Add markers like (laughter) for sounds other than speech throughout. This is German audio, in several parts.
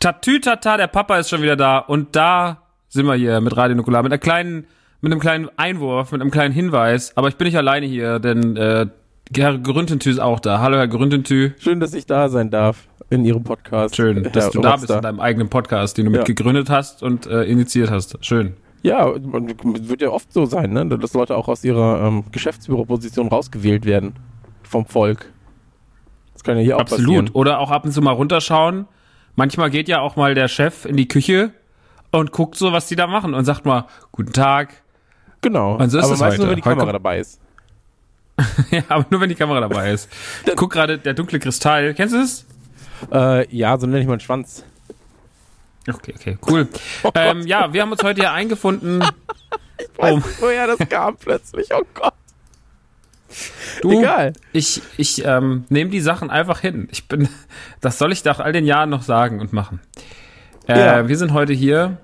Tatütata, der Papa ist schon wieder da und da sind wir hier mit Radio Nukular mit einer kleinen, mit einem kleinen Einwurf, mit einem kleinen Hinweis. Aber ich bin nicht alleine hier, denn äh, Herr Grüntentü ist auch da. Hallo, Herr Grüntentü. Schön, dass ich da sein darf in Ihrem Podcast. Schön, dass Herr du da bist in deinem eigenen Podcast, den du ja. mitgegründet hast und äh, initiiert hast. Schön. Ja, wird ja oft so sein, ne? dass Leute auch aus ihrer ähm, Geschäftsbüroposition rausgewählt werden vom Volk. Das kann ja hier Absolut. auch passieren. Absolut. Oder auch ab und zu mal runterschauen Manchmal geht ja auch mal der Chef in die Küche und guckt so, was die da machen und sagt mal, guten Tag. Genau. Und so ist aber es nur, wenn die Kamera dabei ist. (laughs) ja, aber nur, wenn die Kamera dabei ist. (laughs) Ich guck gerade, der dunkle Kristall. Kennst du es? Äh, ja, so nenne ich meinen Schwanz. Okay, okay, cool. Oh ähm, ja, wir haben uns heute hier eingefunden. (laughs) ich weiß um, nicht, woher das kam plötzlich. Oh Gott. Du, Egal. Ich, ich ähm, nehme die Sachen einfach hin. Ich bin, (laughs) das soll ich doch all den Jahren noch sagen und machen. Äh, ja. Wir sind heute hier,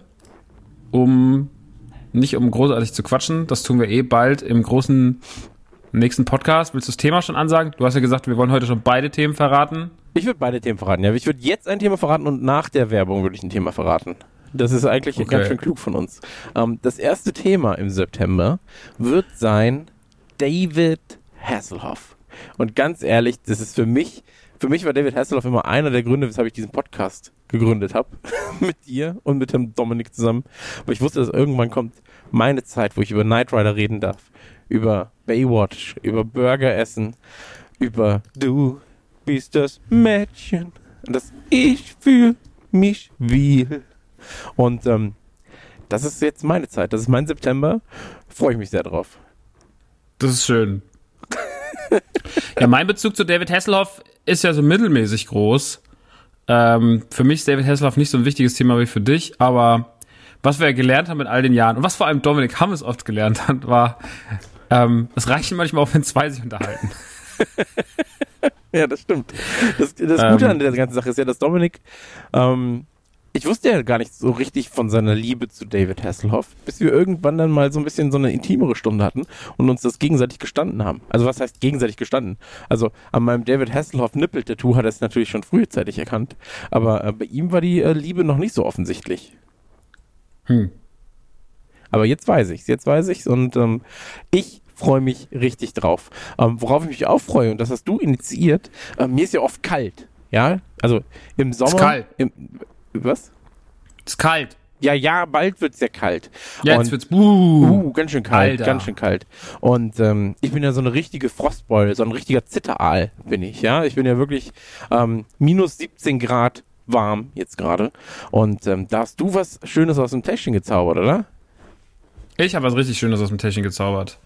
um nicht um großartig zu quatschen. Das tun wir eh bald im großen nächsten Podcast. Willst du das Thema schon ansagen? Du hast ja gesagt, wir wollen heute schon beide Themen verraten. Ich würde beide Themen verraten, ja. Ich würde jetzt ein Thema verraten und nach der Werbung würde ich ein Thema verraten. Das ist eigentlich okay. ganz schön klug von uns. Ähm, das erste Thema im September wird sein David Hasselhoff. Und ganz ehrlich, das ist für mich, für mich war David Hasselhoff immer einer der Gründe, weshalb ich diesen Podcast gegründet habe. (laughs) mit dir und mit dem Dominik zusammen. Aber ich wusste, dass irgendwann kommt meine Zeit, wo ich über Knight Rider reden darf. Über Baywatch, über Burger essen, über Du bist das Mädchen, das ich für mich will. Und ähm, das ist jetzt meine Zeit, das ist mein September. Freue ich mich sehr drauf. Das ist schön. Ja, mein Bezug zu David Hasselhoff ist ja so mittelmäßig groß. Ähm, für mich ist David Hasselhoff nicht so ein wichtiges Thema wie für dich, aber was wir ja gelernt haben in all den Jahren und was vor allem Dominik Hammes oft gelernt hat, war, ähm, es reicht manchmal auch, wenn zwei sich unterhalten. (laughs) ja, das stimmt. Das, das Gute ähm, an der ganzen Sache ist ja, dass Dominik ähm, ich wusste ja gar nicht so richtig von seiner Liebe zu David Hasselhoff, bis wir irgendwann dann mal so ein bisschen so eine intimere Stunde hatten und uns das gegenseitig gestanden haben. Also was heißt gegenseitig gestanden? Also an meinem David Hasselhoff Nippel-Tattoo hat er es natürlich schon frühzeitig erkannt, aber äh, bei ihm war die äh, Liebe noch nicht so offensichtlich. Hm. Aber jetzt weiß ich's, jetzt weiß ich's und ähm, ich freue mich richtig drauf. Ähm, worauf ich mich auch freue, und das hast du initiiert, äh, mir ist ja oft kalt. Ja, also im Sommer. Ist kalt. Im, was? Ist kalt. Ja, ja, bald wird's ja kalt. Ja, jetzt wird's buh, uh, ganz schön kalt, Alter. ganz schön kalt. Und ähm, ich bin ja so eine richtige Frostbeule, so ein richtiger Zitteraal bin ich, ja. Ich bin ja wirklich ähm, minus 17 Grad warm jetzt gerade. Und ähm, da hast du was Schönes aus dem Täschchen gezaubert, oder? Ich habe was richtig Schönes aus dem Täschchen gezaubert.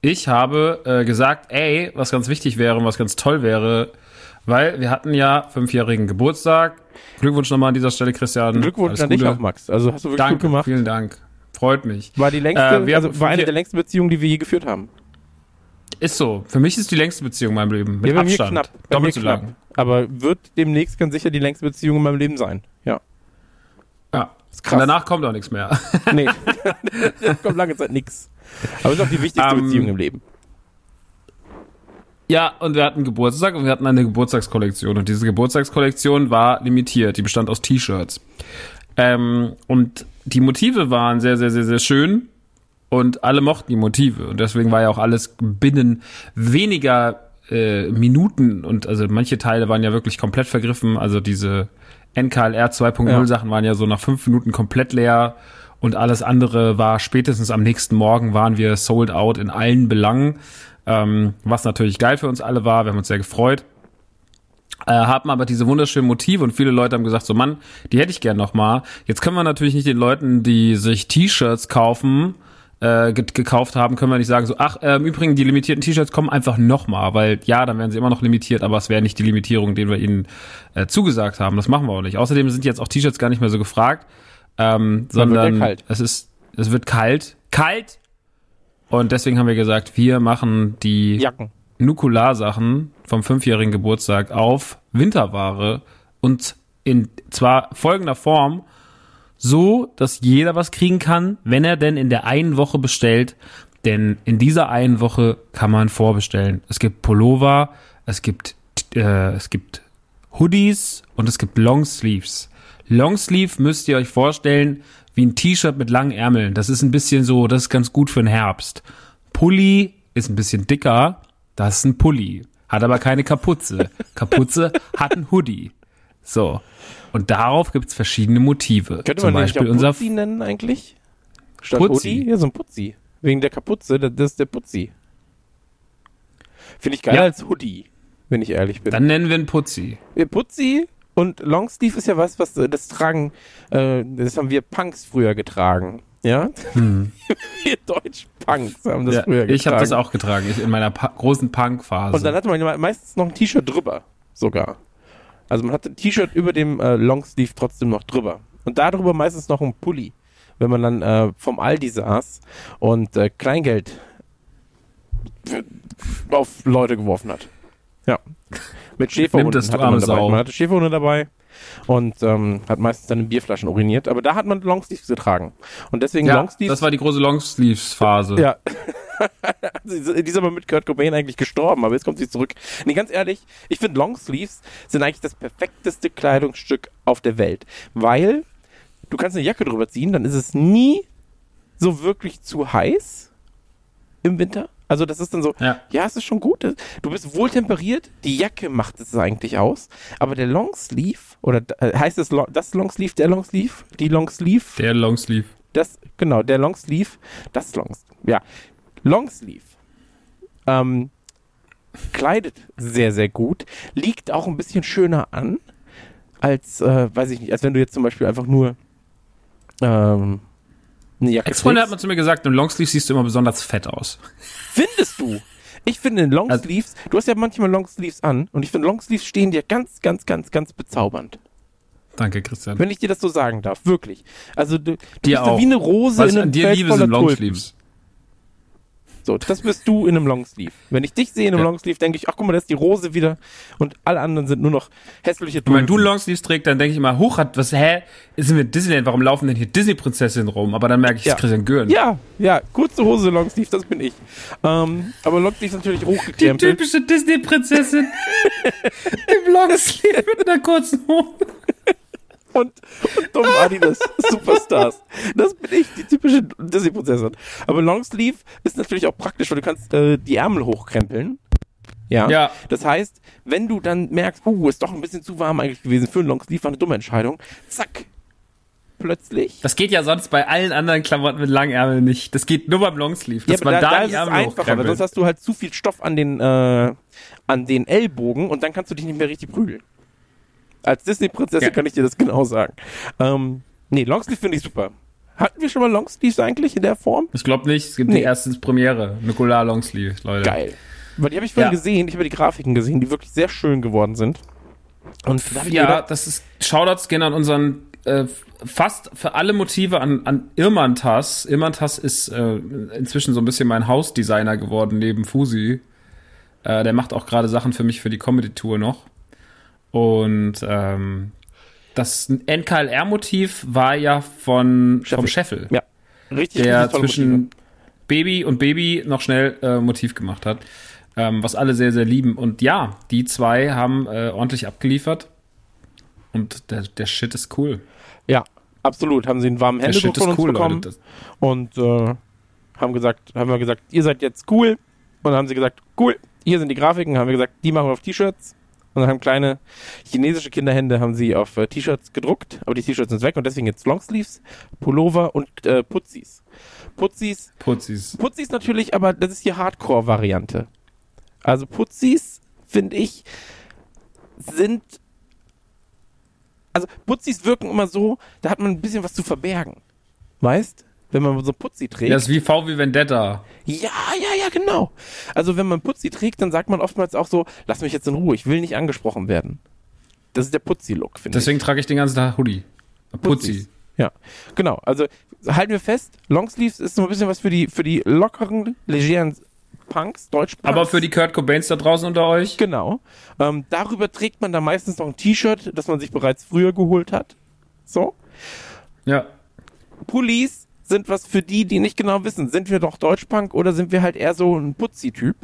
Ich habe äh, gesagt, ey, was ganz wichtig wäre und was ganz toll wäre, weil wir hatten ja fünfjährigen Geburtstag. Glückwunsch nochmal an dieser Stelle, Christian. Glückwunsch an dich auch, Max. Also hast du wirklich Danke, gut gemacht. Vielen Dank. Freut mich. War die längste, äh, also war eine der längsten Beziehungen, die wir je geführt haben. Ist so. Für mich ist die längste Beziehung in meinem Leben. Mit ja, bei Abstand. Mir knapp. Bei Doppelt so lang. Aber wird demnächst ganz sicher die längste Beziehung in meinem Leben sein. Ja. Ja. Ist krass. Und danach kommt auch nichts mehr. nee. (laughs) kommt lange Zeit nichts. Aber es ist auch die wichtigste um, ähm, Beziehung im Leben. Ja, und wir hatten Geburtstag und wir hatten eine Geburtstagskollektion. Und diese Geburtstagskollektion war limitiert. Die bestand aus T-Shirts. Ähm, und die Motive waren sehr, sehr, sehr, sehr schön. Und alle mochten die Motive. Und deswegen war ja auch alles binnen weniger äh, Minuten. Und also manche Teile waren ja wirklich komplett vergriffen. Also diese NKLR 2.0 ja. Sachen waren ja so nach fünf Minuten komplett leer. Und alles andere war spätestens am nächsten Morgen waren wir sold out in allen Belangen ähm, was natürlich geil für uns alle war. Wir haben uns sehr gefreut. Äh, haben aber diese wunderschönen Motive und viele Leute haben gesagt, so Mann, die hätte ich gern noch mal. Jetzt können wir natürlich nicht den Leuten, die sich T-Shirts kaufen, äh, ge gekauft haben, können wir nicht sagen, so, ach, äh, im Übrigen, die limitierten T-Shirts kommen einfach noch mal, weil ja, dann werden sie immer noch limitiert, aber es wäre nicht die Limitierung, den wir ihnen äh, zugesagt haben. Das machen wir auch nicht. Außerdem sind jetzt auch T-Shirts gar nicht mehr so gefragt, ähm, sondern ja es ist, es wird kalt. Kalt und deswegen haben wir gesagt, wir machen die Jacken. Nukular-Sachen vom fünfjährigen Geburtstag auf Winterware und in zwar folgender Form, so, dass jeder was kriegen kann, wenn er denn in der einen Woche bestellt. Denn in dieser einen Woche kann man vorbestellen. Es gibt Pullover, es gibt, äh, es gibt Hoodies und es gibt Longsleeves. Longsleeve müsst ihr euch vorstellen wie ein T-Shirt mit langen Ärmeln. Das ist ein bisschen so, das ist ganz gut für den Herbst. Pulli ist ein bisschen dicker, das ist ein Pulli. Hat aber keine Kapuze. (laughs) Kapuze hat ein Hoodie. So. Und darauf gibt's verschiedene Motive. Könnte Zum man Beispiel unser Putzi nennen eigentlich? Statt Putzi? Hoodie? Ja, so ein Putzi. Wegen der Kapuze, das ist der Putzi. Finde ich geiler Ja. als Hoodie, wenn ich ehrlich bin. Dann nennen wir ihn Putzi. Putzi und Longsleeve ist ja was, was äh, das tragen, äh, das haben wir Punks früher getragen. Ja? (laughs) wir Deutsch-Punks haben das Hm. Ja, früher getragen. ich habe das auch getragen, ich in meiner pa großen Punk-Phase. Und dann hatte man meistens noch ein T-Shirt drüber, sogar. Also man hatte ein T-Shirt über dem äh, Longsleeve trotzdem noch drüber. Und darüber meistens noch ein Pulli, wenn man dann äh, vom Aldi saß und äh, Kleingeld auf Leute geworfen hat. Ja. (laughs) Mit Schäferhunden das, hatte man dabei. Sau. Man hatte Schäferhunde dabei und ähm, hat meistens dann in Bierflaschen uriniert. Aber da hat man Longsleeves getragen. Und deswegen ja, Longsleeves das war die große Longsleeves-Phase. ja. (laughs) Die ist aber mit Kurt Cobain eigentlich gestorben, aber jetzt kommt sie zurück. Nee, ganz ehrlich, ich finde Longsleeves sind eigentlich das perfekteste Kleidungsstück auf der Welt, weil du kannst eine Jacke drüber ziehen, dann ist es nie so wirklich zu heiß im Winter. Also das ist dann so, Ja. ja, es ist schon gut. Du bist wohltemperiert, die Jacke macht es eigentlich aus, aber der Longsleeve, oder äh, heißt es das Longsleeve, der Longsleeve, die Longsleeve, Der Longsleeve. das, genau, der Longsleeve, das Longs, ja, Longsleeve, ähm, kleidet sehr, sehr gut, liegt auch ein bisschen schöner an, als, äh, weiß ich nicht, als wenn du jetzt zum Beispiel einfach nur, ähm, eine Jacke Ex-Freunde hat trägst. man zu mir gesagt, im Longsleeve siehst du immer besonders fett aus. Findest du? Ich finde in Longsleeves, du hast ja manchmal Longsleeves an und ich finde Longsleeves stehen dir ganz, ganz, ganz, ganz bezaubernd. Danke, Christian. Wenn ich dir das so sagen darf, wirklich. Also du, du bist auch. wie eine Rose Was in einem an dir Feld liebe, voller sind Tulpen. So, das bist du in einem Longsleeve. Wenn ich dich sehe in einem Ja. Longsleeve, denke ich, ach guck mal, da ist die Rose wieder und alle anderen sind nur noch hässliche Und wenn du Tulpen. Longsleeves trägst, dann denke ich immer, hoch hat was, hä? Sind wir Disneyland? Warum laufen denn hier Disney-Prinzessinnen rum? Aber dann merke ich, Ja. es ist Christian Gören. Ja, ja, kurze Hose, Longsleeve, das bin ich. Ähm, aber Longsleeve ist natürlich Die hochgekrempelt. typische Disney-Prinzessin. (laughs) Im Longsleeve mit einer kurzen Hose. Und, und dumm Adidas (laughs) Superstars. Das bin ich, die typische Disney-Prinzessin. Aber Longsleeve ist natürlich auch praktisch, weil du kannst äh, die Ärmel hochkrempeln. Ja. Ja. Das heißt, wenn du dann merkst, uh, ist doch ein bisschen zu warm eigentlich gewesen für einen Longsleeve, war eine dumme Entscheidung, zack, plötzlich. Das geht ja sonst bei allen anderen Klamotten mit langen Ärmeln nicht. Das geht nur beim Longsleeve. Dass aber man da, da die ist es Ärmel einfacher, weil sonst hast du halt zu viel Stoff an den, äh, an den Ellbogen und dann kannst du dich nicht mehr richtig prügeln. Als Disney-Prinzessin Ja. kann ich dir das genau sagen. Ähm, nee, Longsleeve finde ich super. Hatten wir schon mal Longsleeves eigentlich in der Form? Ich glaube nicht. Es gibt Nee. die erste Premiere. Nukular Longsleeve, Leute. Geil. Weil die habe ich vorhin Ja. gesehen, ich habe die Grafiken gesehen, die wirklich sehr schön geworden sind. Und da Ja, gedacht, das ist Shoutouts gehen an unseren äh, fast für alle Motive an, an Irmantas. Irmantas ist äh, inzwischen so ein bisschen mein Hausdesigner geworden neben Fusi. Äh, der macht auch gerade Sachen für mich für die Comedy-Tour noch. Und ähm, das NKLR-Motiv war ja von Scheffel. vom Scheffel, ja, richtig, der zwischen Motive. Baby und Baby noch schnell äh, Motiv gemacht hat. Ähm, was alle sehr, sehr lieben. Und ja, die zwei haben äh, ordentlich abgeliefert. Und der, der Shit ist cool. Ja, absolut. Haben sie einen warmen Der Händedruck Shit von ist uns cool, bekommen Leute. Und äh, haben gesagt, haben wir gesagt, ihr seid jetzt cool. Und dann haben sie gesagt, cool, hier sind die Grafiken, haben wir gesagt, die machen wir auf T-Shirts. Und dann haben kleine chinesische Kinderhände haben sie auf äh, T-Shirts gedruckt, aber die T-Shirts sind weg und deswegen jetzt Longsleeves, Pullover und äh, Putzis. Putzis Putzis. Putzis natürlich, aber das ist die Hardcore-Variante. Also Putzis, finde ich, sind. Also Putzis wirken immer so, da hat man ein bisschen was zu verbergen. Weißt? Wenn man so Putzi trägt. Das ist wie V wie Vendetta. ja, ja, ja, genau. Also wenn man Putzi trägt, dann sagt man oftmals auch so, lass mich jetzt in Ruhe, ich will nicht angesprochen werden. Das ist der Putzi-Look, finde ich. Deswegen trage ich den ganzen Tag Hoodie. Putzi. Ja, genau. Also halten wir fest, Longsleeves ist so ein bisschen was für die, für die lockeren, legeren Punks, Deutsch Aber für die Kurt Cobains da draußen unter euch, Genau. Ähm, darüber trägt man dann meistens noch ein T-Shirt, das man sich bereits früher geholt hat. So. ja. Pullis sind was für die, die nicht genau wissen, sind wir doch Deutschpunk oder sind wir halt eher so ein Putzi-Typ?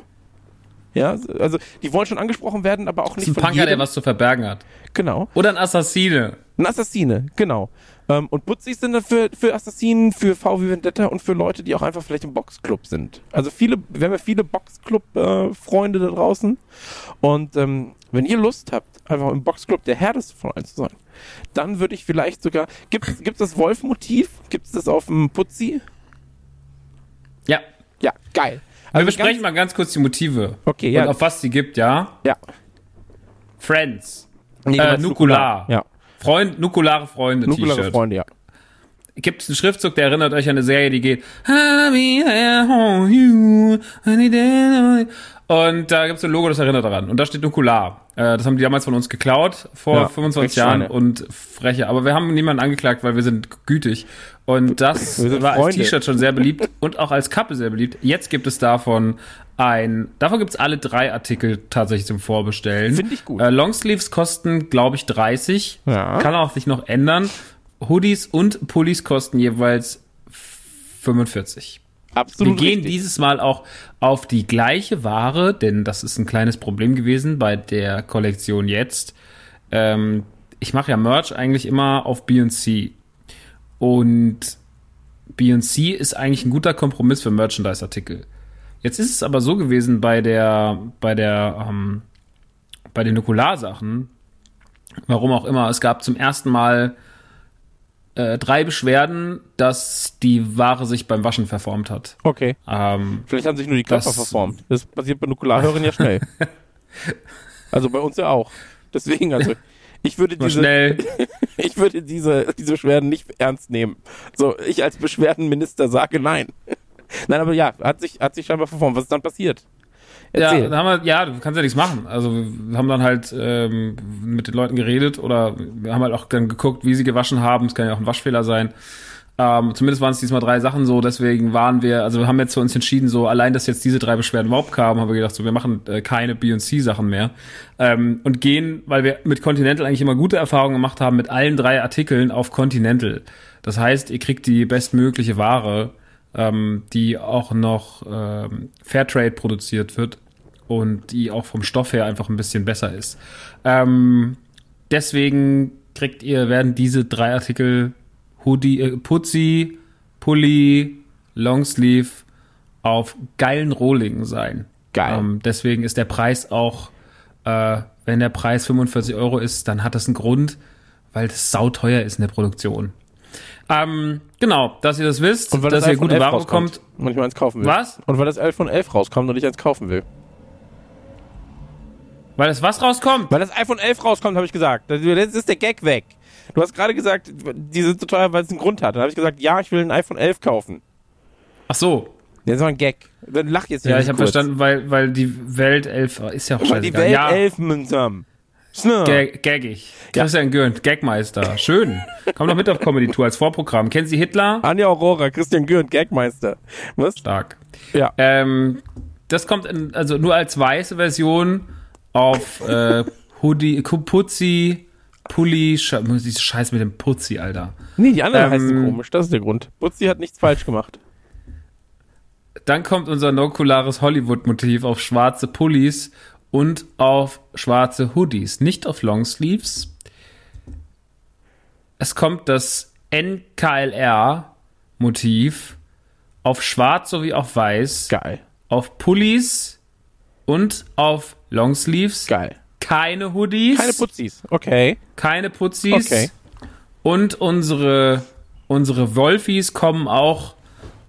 Ja, also die wollen schon angesprochen werden, aber auch Das nicht ist ein von Punker, jedem. der was zu verbergen hat. Genau. Oder ein Assassine. Ein Assassine, genau. Ähm, und Putzis sind dann für, für Assassinen, für VW Vendetta und für Leute, die auch einfach vielleicht im Boxclub sind. Also viele, wir haben ja viele Boxclub-Freunde da draußen. Und ähm, wenn ihr Lust habt, einfach im Boxclub der Härteste von allen zu sein, dann würde ich vielleicht sogar. Gibt es das Wolf-Motiv? Gibt es das auf dem Putzi? Ja. Ja, geil. Wir Also besprechen ganz- mal ganz kurz die Motive. Okay, ja. Und auf was die gibt, ja? Ja. Friends. Nee, Äh, meinst Nukular. Ja. Freund, nukulare Freunde Nukulare. Freunde, ja. Gibt es einen Schriftzug, der erinnert euch an eine Serie, die geht. Und da gibt es ein Logo, das erinnert daran. Und da steht Nukular. Äh, das haben die damals von uns geklaut, vor Ja, 25 Dreckschweine. Jahren und freche. Aber wir haben niemanden angeklagt, weil wir sind gütig. Und das war als. T-Shirt schon sehr beliebt und auch als Kappe sehr beliebt. Jetzt gibt es davon ein, davon gibt es alle drei Artikel tatsächlich zum Vorbestellen. Finde ich gut. Äh, Longsleeves kosten, glaube ich, 30. Ja. Kann auch sich noch ändern. Hoodies und Pullis kosten jeweils 45. Absolut. Wir gehen richtig. dieses Mal auch auf die gleiche Ware, denn das ist ein kleines Problem gewesen bei der Kollektion jetzt. Ähm, ich mache ja Merch eigentlich immer auf B&C. Und B&C ist eigentlich ein guter Kompromiss für Merchandise-Artikel. Jetzt ist es aber so gewesen bei der, bei der, ähm, bei den Nukularsachen, warum auch immer, es gab zum ersten Mal äh, drei Beschwerden, dass die Ware sich beim Waschen verformt hat. Okay. Ähm, Vielleicht haben sich nur die Körper Das- verformt. Das passiert bei Nukularhörern ja schnell. (laughs) also bei uns ja auch. Deswegen, also, ich würde mal diese, schnell. (laughs) ich würde diese, diese Beschwerden nicht ernst nehmen. So, ich als Beschwerdenminister sage nein. Nein, aber ja, hat sich, hat sich scheinbar verformt. Was ist dann passiert? Ja, Erzähl. da haben wir, ja, du kannst ja nichts machen. Also wir haben dann halt ähm, mit den Leuten geredet oder wir haben halt auch dann geguckt, wie sie gewaschen haben. Es kann ja auch ein Waschfehler sein. Ähm, zumindest waren es diesmal drei Sachen so, deswegen waren wir, also wir haben jetzt für uns entschieden, so allein, dass jetzt diese drei Beschwerden überhaupt kamen, haben wir gedacht, so wir machen äh, keine B&C-Sachen mehr ähm, und gehen, weil wir mit Continental eigentlich immer gute Erfahrungen gemacht haben, mit allen drei Artikeln auf Continental. Das heißt, ihr kriegt die bestmögliche Ware, ähm, die auch noch ähm, Fairtrade produziert wird und die auch vom Stoff her einfach ein bisschen besser ist. Ähm, deswegen kriegt ihr, werden diese drei Artikel Hoodie, äh, Putzi, Pulli, Longsleeve auf geilen Rohlingen sein. Geil. Ähm, deswegen ist der Preis auch, äh, wenn der Preis 45 Euro ist, dann hat das einen Grund, weil das sauteuer ist in der Produktion. Ähm, genau, dass ihr das wisst, Und weil dass das ihr gute 11 Ware rauskommt bekommt. Und ich mal eins kaufen will. Was? Und weil das iPhone 11 rauskommt und ich eins kaufen will. Weil das was rauskommt? Weil das iPhone 11 rauskommt, habe ich gesagt. Das jetzt ist der Gag weg. Du hast gerade gesagt, die sind so teuer, weil es einen Grund hat. Dann habe ich gesagt, ja, ich will ein iPhone 11 kaufen. Ach so. Jetzt war ein Gag. Dann lach jetzt Ja, nicht ich habe verstanden, weil, weil die Welt elf ist ja auch Weil die. Welt ja, 11 mühsam. Schnell. Gag, gaggig. Christian Gürnt, Gagmeister. Schön. Komm doch mit auf Comedy Tour als Vorprogramm. Kennen Sie Hitler? Anja Aurora, Christian Gürnt, Gagmeister. Was? Stark. Ja. Ähm, das kommt in, also nur als weiße Version auf äh, Hoodie, Putzi, Pulli, Sche diese Scheiß mit dem Putzi, Alter. Nee, die anderen Ähm, heißen komisch. Das ist der Grund. Butzi hat nichts falsch gemacht. Dann kommt unser nokulares Hollywood-Motiv auf schwarze Pullis und auf schwarze Hoodies, nicht auf Longsleeves. Es kommt das NKLR-Motiv auf schwarz sowie auf weiß, Geil. auf Pullis und auf Longsleeves. Geil. Keine Hoodies, Keine Putzis. Okay. keine Putzis. Okay. Und unsere, unsere Wolfies kommen auch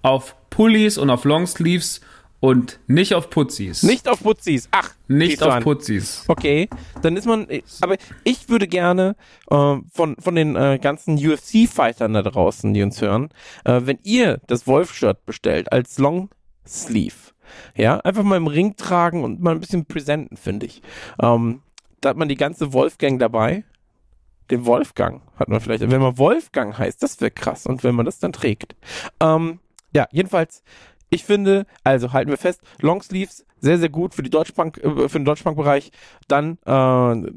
auf Pullis und auf Longsleeves und nicht auf Putzis. Nicht auf Putzis. Ach, Nicht auf an. Putzis. Okay, dann ist man, aber ich würde gerne äh, von, von den äh, ganzen UFC-Fightern da draußen, die uns hören, äh, wenn ihr das Wolf-Shirt bestellt als Long Sleeve, ja, einfach mal im Ring tragen und mal ein bisschen präsenten, finde ich. Ähm, da hat man die ganze Wolfgang dabei. Den Wolfgang hat man vielleicht, wenn man Wolfgang heißt, das wäre krass und wenn man das dann trägt. Ähm, ja, jedenfalls, ich finde, also halten wir fest, Longsleeves sehr, sehr gut für die Deutschbank, äh, für den Deutschbankbereich. Dann äh,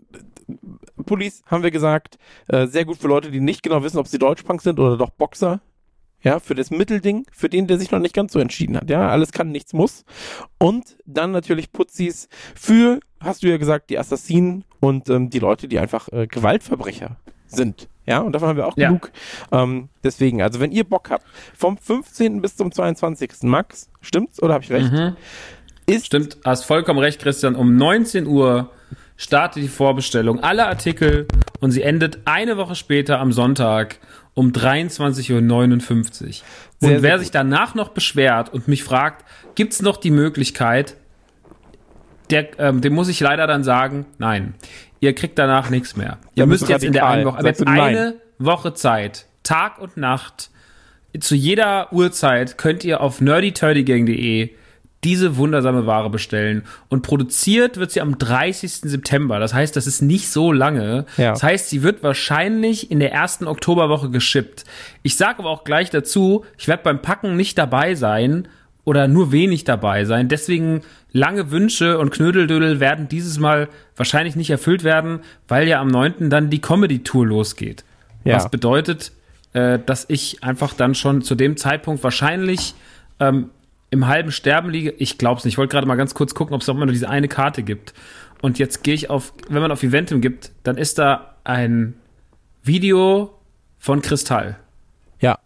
Pullis, haben wir gesagt, äh, sehr gut für Leute, die nicht genau wissen, ob sie Deutschbank sind oder doch Boxer. ja, für das Mittelding, für den, der sich noch nicht ganz so entschieden hat, ja, alles kann, nichts muss. Und dann natürlich Putzis für, hast du ja gesagt, die Assassinen und ähm, die Leute, die einfach äh, Gewaltverbrecher sind. Ja, und davon haben wir auch ja. genug. Ähm, deswegen, also wenn ihr Bock habt, vom 15. bis zum 22. Max, stimmt's oder habe ich recht? Mhm. Ist Stimmt, hast vollkommen recht, Christian. Um 19 Uhr startet die Vorbestellung aller Artikel und sie endet eine Woche später am Sonntag um 23.59 Uhr. Und sehr, wer sehr sich danach noch beschwert und mich fragt, gibt's noch die Möglichkeit, der, ähm, dem muss ich leider dann sagen, nein. Ihr kriegt danach nichts mehr. Ihr ja, müsst jetzt in der einen Woche, aber jetzt eine Woche Zeit, Tag und Nacht, zu jeder Uhrzeit könnt ihr auf nerdyturdygang.de diese wundersame Ware bestellen. Und produziert wird sie am 30. September. Das heißt, das ist nicht so lange. Ja. Das heißt, sie wird wahrscheinlich in der ersten Oktoberwoche geschippt. Ich sage aber auch gleich dazu, ich werde beim Packen nicht dabei sein oder nur wenig dabei sein. Deswegen lange Wünsche und Knödeldödel werden dieses Mal wahrscheinlich nicht erfüllt werden, weil ja am 9. dann die Comedy-Tour losgeht. Ja. Was bedeutet, äh, dass ich einfach dann schon zu dem Zeitpunkt wahrscheinlich ähm, im halben Sterben liege. Ich glaube es nicht. Ich wollte gerade mal ganz kurz gucken, ob es auch immer nur diese eine Karte gibt. Und jetzt gehe ich auf, wenn man auf Eventim gibt, dann ist da ein Video von Kristall. Ja,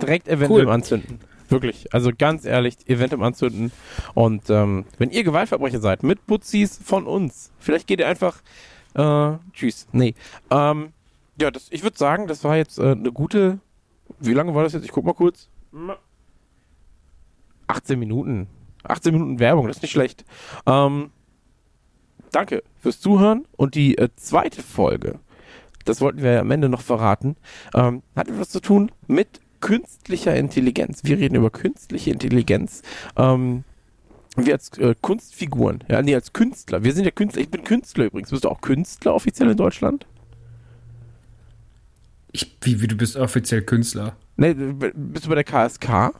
direkt Eventim cool. anzünden. Wirklich, also ganz ehrlich, Eventim anzünden. Und ähm, wenn ihr Gewaltverbrecher seid, mit Putzis von uns, vielleicht geht ihr einfach, äh, tschüss, nee. Ähm, ja, das, ich würde sagen, das war jetzt äh, eine gute, wie lange war das jetzt? Ich guck mal kurz. 18 Minuten. 18 Minuten Werbung, das ist nicht schlecht. Ähm, danke fürs Zuhören und die äh, zweite Folge, das wollten wir ja am Ende noch verraten, ähm, hat etwas zu tun mit künstlicher Intelligenz. Wir reden über künstliche Intelligenz. Ähm, wir als äh, Kunstfiguren, ja, nee, als Künstler. Wir sind ja Künstler. Ich bin Künstler übrigens. Bist du auch Künstler offiziell in Deutschland? Ich, wie, wie du bist offiziell Künstler? Nee, bist du bei der KSK?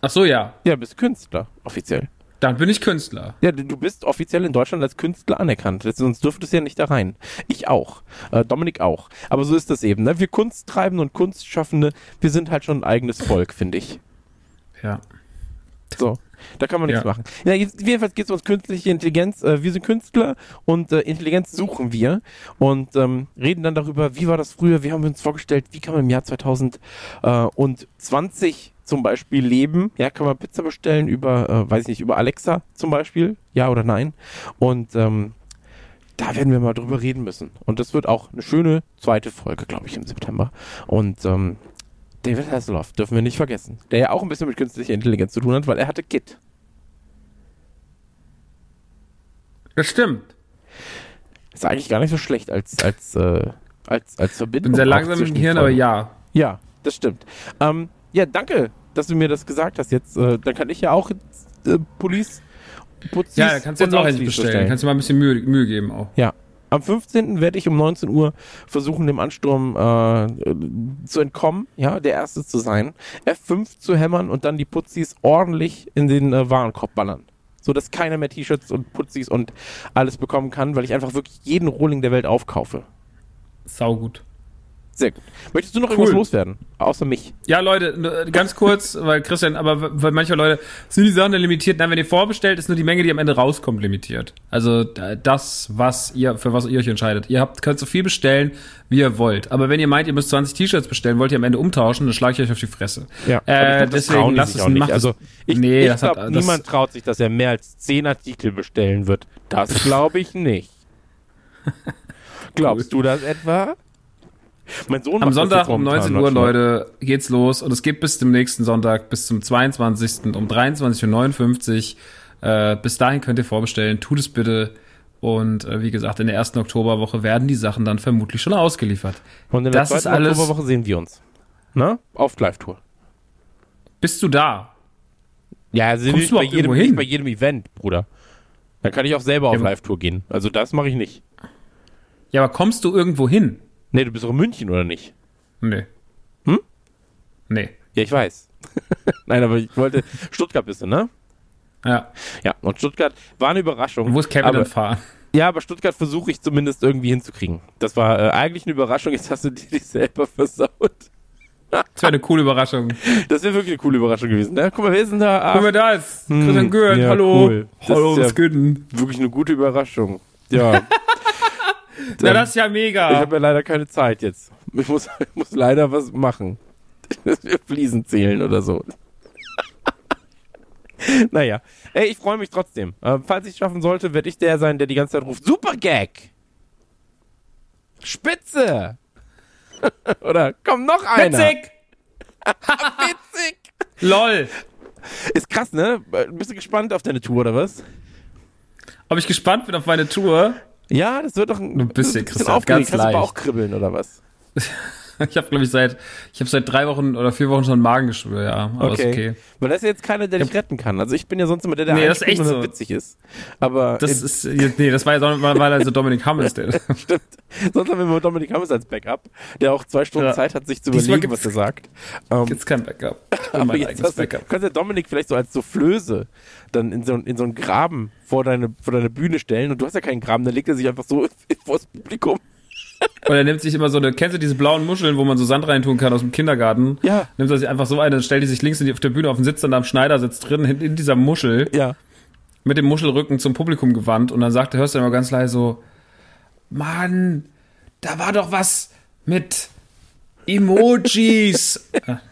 Ach so, ja. Ja, bist Künstler, offiziell. Dann bin ich Künstler. Ja, du bist offiziell in Deutschland als Künstler anerkannt. Sonst dürftest du ja nicht da rein. Ich auch. Äh, Dominik auch. Aber so ist das eben. Ne? Wir Kunsttreibende und Kunstschaffende, wir sind halt schon ein eigenes Volk, finde ich. Ja. So. Da kann man nichts ja. machen. Ja, jedenfalls geht es um künstliche Intelligenz. Äh, wir sind Künstler und äh, Intelligenz suchen wir und ähm, reden dann darüber, wie war das früher, wie haben wir uns vorgestellt, wie kann man im Jahr 2020 zum Beispiel leben. Ja, kann man Pizza bestellen über, äh, weiß ich nicht, über Alexa zum Beispiel. Ja oder nein. Und ähm, da werden wir mal drüber reden müssen. Und das wird auch eine schöne zweite Folge, glaube ich, im September. Und ähm, David Hasselhoff dürfen wir nicht vergessen, der ja auch ein bisschen mit künstlicher Intelligenz zu tun hat, weil er hatte Git. Das stimmt. Ist eigentlich gar nicht so schlecht als, als, äh, als, als Verbindung. Bin sehr langsam im Hirn, aber ja. Ja, das stimmt. Ähm, ja, danke, dass du mir das gesagt hast. Jetzt, äh, dann kann ich ja auch äh, Police. Putzis ja, kannst du jetzt auch endlich bestellen. bestellen. Kannst du mal ein bisschen Mühe, Mühe geben auch. Ja. Am 15. werde ich um 19 Uhr versuchen, dem Ansturm äh, zu entkommen, ja, der Erste zu sein, F5 zu hämmern und dann die Putzis ordentlich in den äh, Warenkorb ballern. So dass keiner mehr T-Shirts und Putzis und alles bekommen kann, weil ich einfach wirklich jeden Rohling der Welt aufkaufe. Sau gut. Sehr gut. Möchtest du noch cool. irgendwas loswerden? Außer mich. Ja, Leute, ganz kurz, (laughs) weil Christian, aber weil manche Leute, sind die Sachen denn limitiert? Nein, wenn ihr vorbestellt, ist nur die Menge, die am Ende rauskommt, limitiert. Also das, was ihr, für was ihr euch entscheidet. Ihr habt, könnt so viel bestellen, wie ihr wollt. Aber wenn ihr meint, ihr müsst 20 T-Shirts bestellen, wollt ihr am Ende umtauschen, dann schlage ich euch auf die Fresse. Ja, äh, glaub, deswegen lasst es nicht. Also ich, nee, ich glaube, niemand traut sich, dass er mehr als 10 Artikel bestellen wird. Das glaube ich nicht. (laughs) Glaubst du das etwa? Mein Sohn Am Sonntag um 19 Uhr, Leute, geht's los und es geht bis zum nächsten Sonntag, bis zum 22. um 23.59 Uhr. Äh, bis dahin könnt ihr vorbestellen. Tut es bitte. Und äh, wie gesagt, in der ersten Oktoberwoche werden die Sachen dann vermutlich schon ausgeliefert. Und in der das zweiten alles, Oktoberwoche sehen wir uns. Ne? Auf Live-Tour. Bist du da? Ja, sind nicht bei, jedem, nicht bei jedem Event, Bruder. Dann kann ich auch selber auf ja, Live-Tour gehen. Also das mache ich nicht. Ja, aber kommst du irgendwo hin? Nee, du bist doch in München, oder nicht? Nee. Hm? Nee. Ja, ich weiß. (laughs) Nein, aber ich wollte. Stuttgart bist du, ne? Ja. Ja, und Stuttgart war eine Überraschung. Wo ist Kevin aber, fahren? Ja, aber Stuttgart versuche ich zumindest irgendwie hinzukriegen. Das war äh, eigentlich eine Überraschung, jetzt hast du dir die selber versaut. Das wäre eine coole Überraschung. (laughs) Das wäre wirklich eine coole Überraschung gewesen. Ne? Guck mal, wer ist denn da? Ach, Guck mal, da ist Hm, Christian Gürt. ja, Hallo. cool. Hallo, was ja- wirklich eine gute Überraschung. Ja. (laughs) Na, das ist ja Ich mega. habe ja leider keine Zeit jetzt. Ich muss, ich muss leider was machen. (laughs) Fliesen zählen oder so. (laughs) naja. Ey, ich freue mich trotzdem. Äh, falls ich es schaffen sollte, werde ich der sein, der die ganze Zeit ruft, Super Gag! Spitze! (laughs) oder komm, noch einer! Witzig. Witzig! Lol. Ist krass, ne? Bist du gespannt auf deine Tour oder was? Ob ich gespannt bin auf meine Tour? Ja, das wird doch ein, Ein bisschen, das ist Christian, aufgeregt. ganz Hast du leicht. Bauchkribbeln oder was? (laughs) (laughs) Ich habe, glaube ich, seit ich habe seit drei Wochen oder vier Wochen schon Magengeschwür, ja. Aber ist okay. Weil das ist jetzt keiner, der dich retten kann. Also ich bin ja sonst immer der, der Nee, das ist echt so. witzig ist. Aber Das ist, nee, das war ja so, weil also Dominik Hammes, der. (laughs) stimmt. Sonst haben wir immer Dominik Hammes als Backup, der auch zwei Stunden Ja. Zeit hat, sich zu überlegen, was er sagt. Ähm, Gibt's kein Backup. (laughs) Ich bin aber mein jetzt Backup. kannst ja Dominik vielleicht so als Soufflöse dann in so, in so einen Graben vor deine, vor deine Bühne stellen und du hast ja keinen Graben, dann legt er sich einfach so vors Publikum. Und er nimmt sich immer so eine, kennst du diese blauen Muscheln, wo man so Sand reintun kann aus dem Kindergarten? Ja. Nimmt er sich einfach so eine, dann stellt die sich links in die, auf der Bühne auf den Sitz, dann am Schneidersitz drin, in, in dieser Muschel, Ja. mit dem Muschelrücken zum Publikum gewandt und dann sagt, hörst du immer ganz leise so, Mann, da war doch was mit Emojis.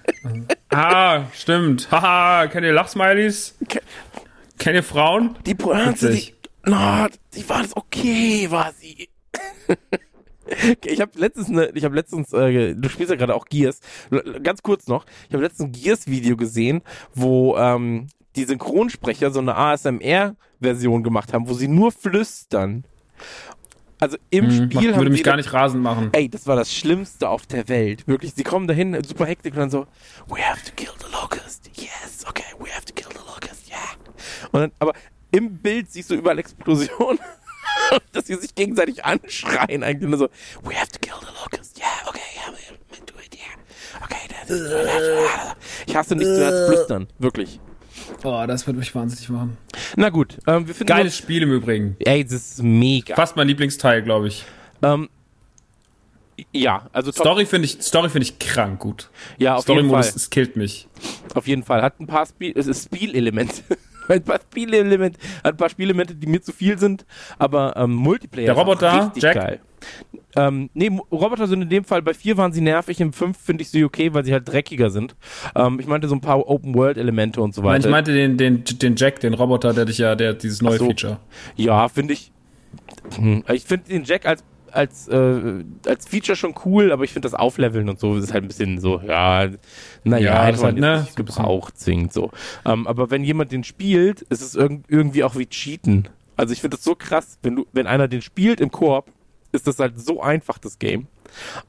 (laughs) ah, stimmt. Haha, kennt ihr Lachsmilies? Ke- Kennt ihr Frauen? Die Pointe, die, no, die war das okay, war sie. (laughs) Ich habe letztens, ne, ich habe letztens, äh, du spielst ja gerade auch Gears. Ganz kurz noch, ich habe letztens ein Gears-Video gesehen, wo ähm, die Synchronsprecher so eine ASMR-Version gemacht haben, wo sie nur flüstern. Also im Hm, Spiel macht, haben würde mich gar nicht rasend machen. Ey, das war das Schlimmste auf der Welt. Wirklich, sie kommen dahin, super Hektik und dann so, we have to kill the locust. Yes, okay, we have to kill the locust, yeah. Und dann, aber im Bild siehst du überall Explosionen. (laughs) dass sie sich gegenseitig anschreien eigentlich nur so, we have to kill the locust. Yeah, okay, yeah, we'll do it, yeah. Okay, das ist Ich hasse nicht zuerst flüstern, wirklich. Oh, das würde mich wahnsinnig machen. Na gut, ähm, wir finden Geiles Spiel im Übrigen. Ey, das ist mega. Fast mein Lieblingsteil, glaube ich. Ähm, ja, also top, Story finde ich, Story finde ich krank gut. ja, auf jeden Fall. Story-Modus, es killt mich. Auf jeden Fall. Hat ein paar Spiel, es ist Spielelemente. (laughs) ein paar Spielelemente, ein paar Spielelemente, die mir zu viel sind, aber ähm, Multiplayer Der Roboter, richtig Jack? geil. Ähm, nee, Roboter sind in dem Fall, bei vier waren sie nervig, im fünf finde ich sie okay, weil sie halt dreckiger sind. Ähm, ich meinte so ein paar Open-World-Elemente und so weiter. ich meinte den, den, den Jack, den Roboter, der dich ja, der dieses neue so. Feature. Ja, finde ich. Hm, Ich finde den Jack als als äh, als Feature schon cool, aber ich finde das Aufleveln und so ist halt ein bisschen so, ja, naja, Ja, hätte das man halt, ne, nicht gebraucht, zwingend so. Ähm, aber wenn jemand den spielt, ist es irg irgendwie auch wie Cheaten. Also ich finde das so krass, wenn du, wenn einer den spielt im Koop, ist das halt so einfach, das Game.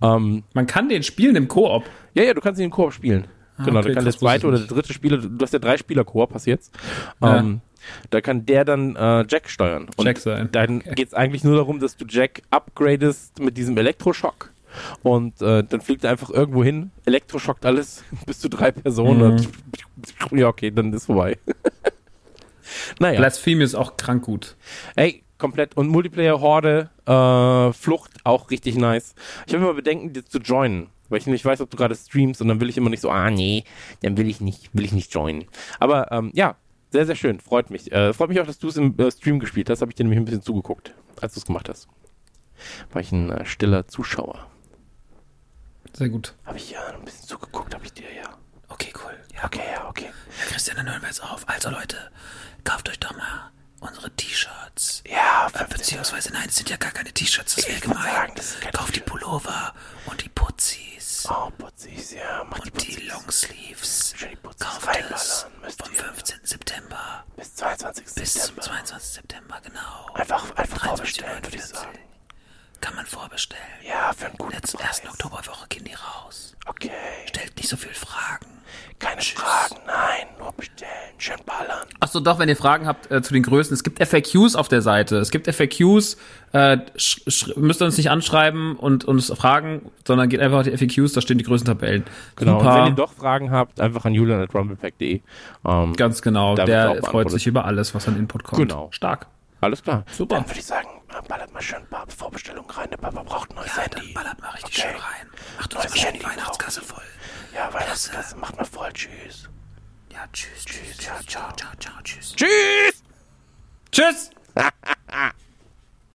Ähm, Man kann den spielen im Koop. ja, ja, du kannst ihn im Koop spielen. genau, okay, da kann der zweite oder der dritte Spieler, du hast ja drei Spieler Koop, hast jetzt. Ja. Ähm, da kann der dann äh, Jack steuern. Und Jack sein. dann geht's eigentlich nur darum, dass du Jack upgradest mit diesem Elektroschock. Und äh, dann fliegt er einfach irgendwo hin, elektroschockt alles, (laughs) bis zu drei Personen. Mhm. (laughs) Ja, okay, dann ist vorbei. (laughs) naja. Blasphemy ist auch krank gut. Ey, komplett. Und Multiplayer, Horde, äh, Flucht, auch richtig nice. Ich habe immer Bedenken, dir zu joinen. Weil ich nicht weiß, ob du gerade streamst und dann will ich immer nicht so, ah nee, dann will ich nicht, will ich nicht joinen. Aber ähm, ja, sehr, sehr schön, freut mich. Äh, freut mich auch, dass du es im äh, Stream gespielt hast. Habe ich dir nämlich ein bisschen zugeguckt, als du es gemacht hast. War ich ein äh, stiller Zuschauer. Sehr gut. Habe ich ja ein bisschen zugeguckt, habe ich dir ja. Okay, cool. Okay, ja, okay. Christian, dann hören wir jetzt auf. Also Leute, kauft euch doch mal unsere T-Shirts. Ja, Äh, beziehungsweise, nein, es sind ja gar keine T-Shirts, das wäre gemein. sagen, das Kauft die Pullover und die Putzis Oh, Putzis, ja, mach die und die Putzis. Longsleeves. Schön die Putzis Kauft es vom ihr. 15. September Bis 22. bis zum September. 22. September, genau. Einfach, einfach 23:49 vorbestellen, würde ich sagen. Kann man vorbestellen. Ja, für einen guten Letzten Preis. 1. Oktoberwoche gehen die raus. Okay. Stellt nicht so viel Fragen. Keine Fragen, nein, nur bestellen, schön ballern. Achso, doch, wenn ihr Fragen habt äh, zu den Größen, es gibt FAQs auf der Seite. Es gibt FAQs, äh, müsst ihr uns nicht anschreiben und uns fragen, sondern geht einfach auf die FAQs, da stehen die Größentabellen. Genau, Super. und wenn ihr doch Fragen habt, einfach an julian.rumblepack.de. Ähm, Ganz genau, der freut sich über alles, was an Input kommt. Genau. Stark. alles klar. Super. Dann würde ich sagen, ballert mal schön ein paar Vorbestellungen rein. Der Papa braucht ein neues ja, Handy. ballert mal richtig okay. schön rein. Macht neues uns schön die Weihnachtskasse voll. Ja, Weihnachtskasse macht mal voll. Tschüss. Ja, tschüss. Tschüss. tschüss tschüss ciao. Ciao, ciao, ciao. Tschüss. Tschüss. Tschüss. (laughs)